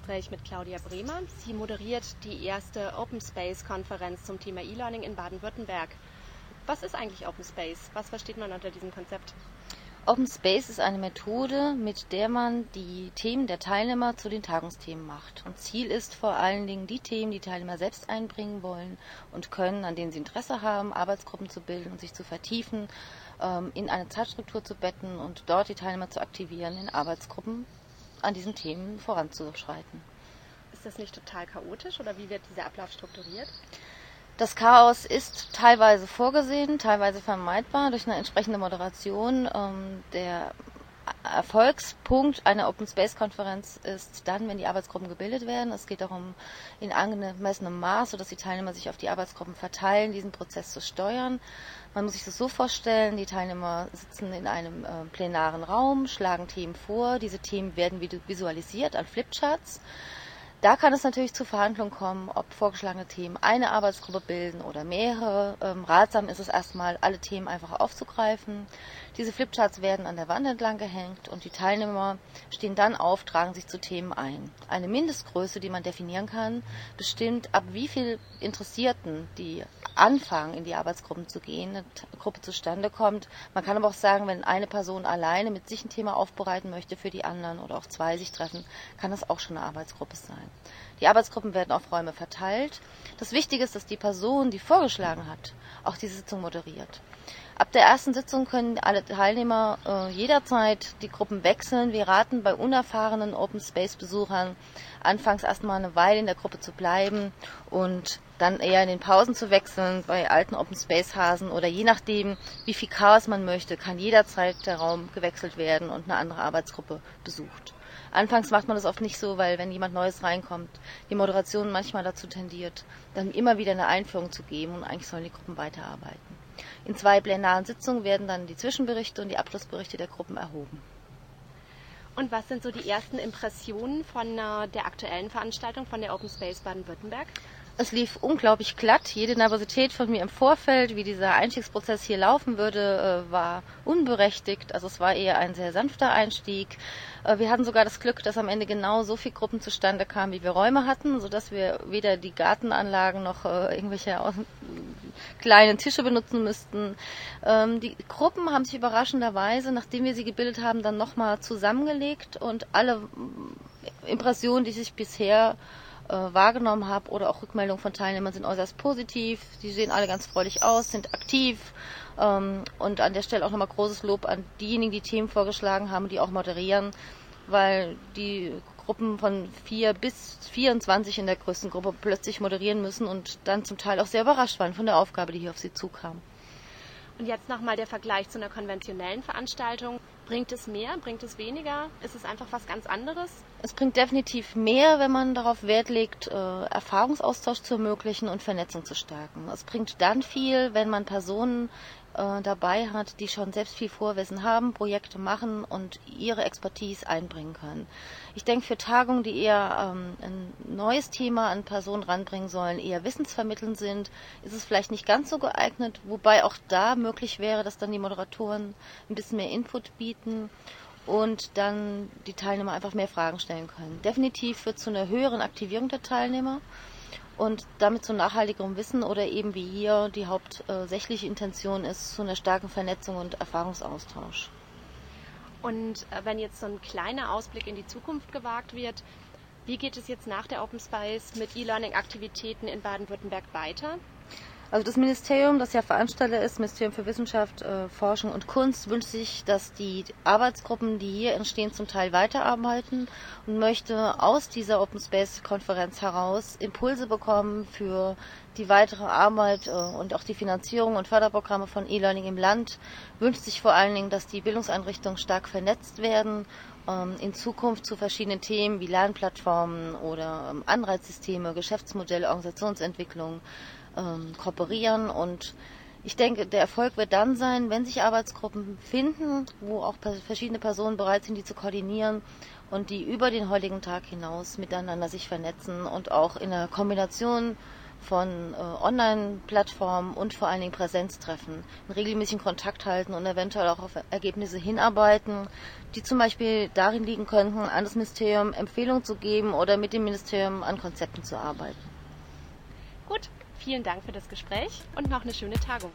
Gespräch mit Claudia Bremer. Sie moderiert die erste Open Space Konferenz zum Thema E-Learning in Baden-Württemberg. Was ist eigentlich Open Space? Was versteht man unter diesem Konzept? Open Space ist eine Methode, mit der man die Themen der Teilnehmer zu den Tagungsthemen macht. Und Ziel ist vor allen Dingen, die Themen, die Teilnehmer selbst einbringen wollen und können, an denen sie Interesse haben, Arbeitsgruppen zu bilden und sich zu vertiefen, ähm, in eine Zeitstruktur zu betten und dort die Teilnehmer zu aktivieren, in Arbeitsgruppen an diesen Themen voranzuschreiten. Ist das nicht total chaotisch oder wie wird dieser Ablauf strukturiert? Das Chaos ist teilweise vorgesehen, teilweise vermeidbar durch eine entsprechende Moderation. Ähm, der Erfolgspunkt einer Open Space Konferenz ist dann, wenn die Arbeitsgruppen gebildet werden. Es geht darum, in angemessenem Maß, sodass die Teilnehmer sich auf die Arbeitsgruppen verteilen, diesen Prozess zu steuern. Man muss sich das so vorstellen, die Teilnehmer sitzen in einem äh, plenaren Raum, schlagen Themen vor. Diese Themen werden visualisiert an Flipcharts. Da kann es natürlich zu Verhandlungen kommen, ob vorgeschlagene Themen eine Arbeitsgruppe bilden oder mehrere. Ähm, ratsam ist es erstmal, alle Themen einfach aufzugreifen. Diese Flipcharts werden an der Wand entlang gehängt und die Teilnehmer stehen dann auf, tragen sich zu Themen ein. Eine Mindestgröße, die man definieren kann, bestimmt, ab wie viel Interessierten die anfangen, in die Arbeitsgruppen zu gehen, eine Gruppe zustande kommt. Man kann aber auch sagen, wenn eine Person alleine mit sich ein Thema aufbereiten möchte für die anderen oder auch zwei sich treffen, kann das auch schon eine Arbeitsgruppe sein. Die Arbeitsgruppen werden auf Räume verteilt. Das Wichtige ist, dass die Person, die vorgeschlagen hat, auch die Sitzung moderiert. Ab der ersten Sitzung können alle Teilnehmer äh, jederzeit die Gruppen wechseln. Wir raten bei unerfahrenen Open Space Besuchern anfangs erstmal eine Weile in der Gruppe zu bleiben und dann eher in den Pausen zu wechseln. Bei alten Open Space Hasen oder je nachdem, wie viel Chaos man möchte, kann jederzeit der Raum gewechselt werden und eine andere Arbeitsgruppe besucht. Anfangs macht man das oft nicht so, weil wenn jemand Neues reinkommt, die Moderation manchmal dazu tendiert, dann immer wieder eine Einführung zu geben und eigentlich sollen die Gruppen weiterarbeiten. In zwei plenaren Sitzungen werden dann die Zwischenberichte und die Abschlussberichte der Gruppen erhoben. Und was sind so die ersten Impressionen von äh, der aktuellen Veranstaltung von der Open Space Baden-Württemberg? Es lief unglaublich glatt. Jede Nervosität von mir im Vorfeld, wie dieser Einstiegsprozess hier laufen würde, äh, war unberechtigt. Also es war eher ein sehr sanfter Einstieg. Äh, wir hatten sogar das Glück, dass am Ende genau so viele Gruppen zustande kamen, wie wir Räume hatten, sodass wir weder die Gartenanlagen noch äh, irgendwelche kleinen Tische benutzen müssten. Ähm, die Gruppen haben sich überraschenderweise, nachdem wir sie gebildet haben, dann nochmal zusammengelegt und alle Impressionen, die sich bisher äh, wahrgenommen habe oder auch Rückmeldungen von Teilnehmern sind äußerst positiv. Die sehen alle ganz freudig aus, sind aktiv. Ähm, und an der Stelle auch nochmal großes Lob an diejenigen, die Themen vorgeschlagen haben, die auch moderieren, weil die Gruppen von vier bis 24 in der größten Gruppe plötzlich moderieren müssen und dann zum Teil auch sehr überrascht waren von der Aufgabe, die hier auf sie zukam. Und jetzt nochmal der Vergleich zu einer konventionellen Veranstaltung. Bringt es mehr? Bringt es weniger? Ist es einfach was ganz anderes? Es bringt definitiv mehr, wenn man darauf Wert legt, äh, Erfahrungsaustausch zu ermöglichen und Vernetzung zu stärken. Es bringt dann viel, wenn man Personen äh, dabei hat, die schon selbst viel Vorwissen haben, Projekte machen und ihre Expertise einbringen können. Ich denke, für Tagungen, die eher ähm, ein neues Thema an Personen ranbringen sollen, eher wissensvermittelnd sind, ist es vielleicht nicht ganz so geeignet, wobei auch da möglich wäre, dass dann die Moderatoren ein bisschen mehr Input bieten und dann die Teilnehmer einfach mehr Fragen stellen können. Definitiv führt zu einer höheren Aktivierung der Teilnehmer und damit zu nachhaltigerem Wissen oder eben wie hier die hauptsächliche Intention ist, zu einer starken Vernetzung und Erfahrungsaustausch. Und äh, wenn jetzt so ein kleiner Ausblick in die Zukunft gewagt wird, wie geht es jetzt nach der Open Space mit E-Learning-Aktivitäten in Baden-Württemberg weiter? Also das Ministerium, das ja Veranstalter ist, Ministerium für Wissenschaft, äh, Forschung und Kunst, wünscht sich, dass die Arbeitsgruppen, die hier entstehen, zum Teil weiterarbeiten und möchte aus dieser Open Space Konferenz heraus Impulse bekommen für die weitere Arbeit äh, und auch die Finanzierung und Förderprogramme von E-Learning im Land. Wünscht sich vor allen Dingen, dass die Bildungseinrichtungen stark vernetzt werden ähm, in Zukunft zu verschiedenen Themen wie Lernplattformen oder ähm, Anreizsysteme, Geschäftsmodelle, Organisationsentwicklung ähm, kooperieren und ich denke, der Erfolg wird dann sein, wenn sich Arbeitsgruppen finden, wo auch verschiedene Personen bereit sind, die zu koordinieren und die über den heutigen Tag hinaus miteinander sich vernetzen und auch in einer Kombination von äh, Online-Plattformen und vor allen Dingen Präsenztreffen, einen regelmäßigen Kontakt halten und eventuell auch auf Ergebnisse hinarbeiten, die zum Beispiel darin liegen könnten, an das Ministerium Empfehlungen zu geben oder mit dem Ministerium an Konzepten zu arbeiten. Gut, Vielen Dank für das Gespräch und noch eine schöne Tagung.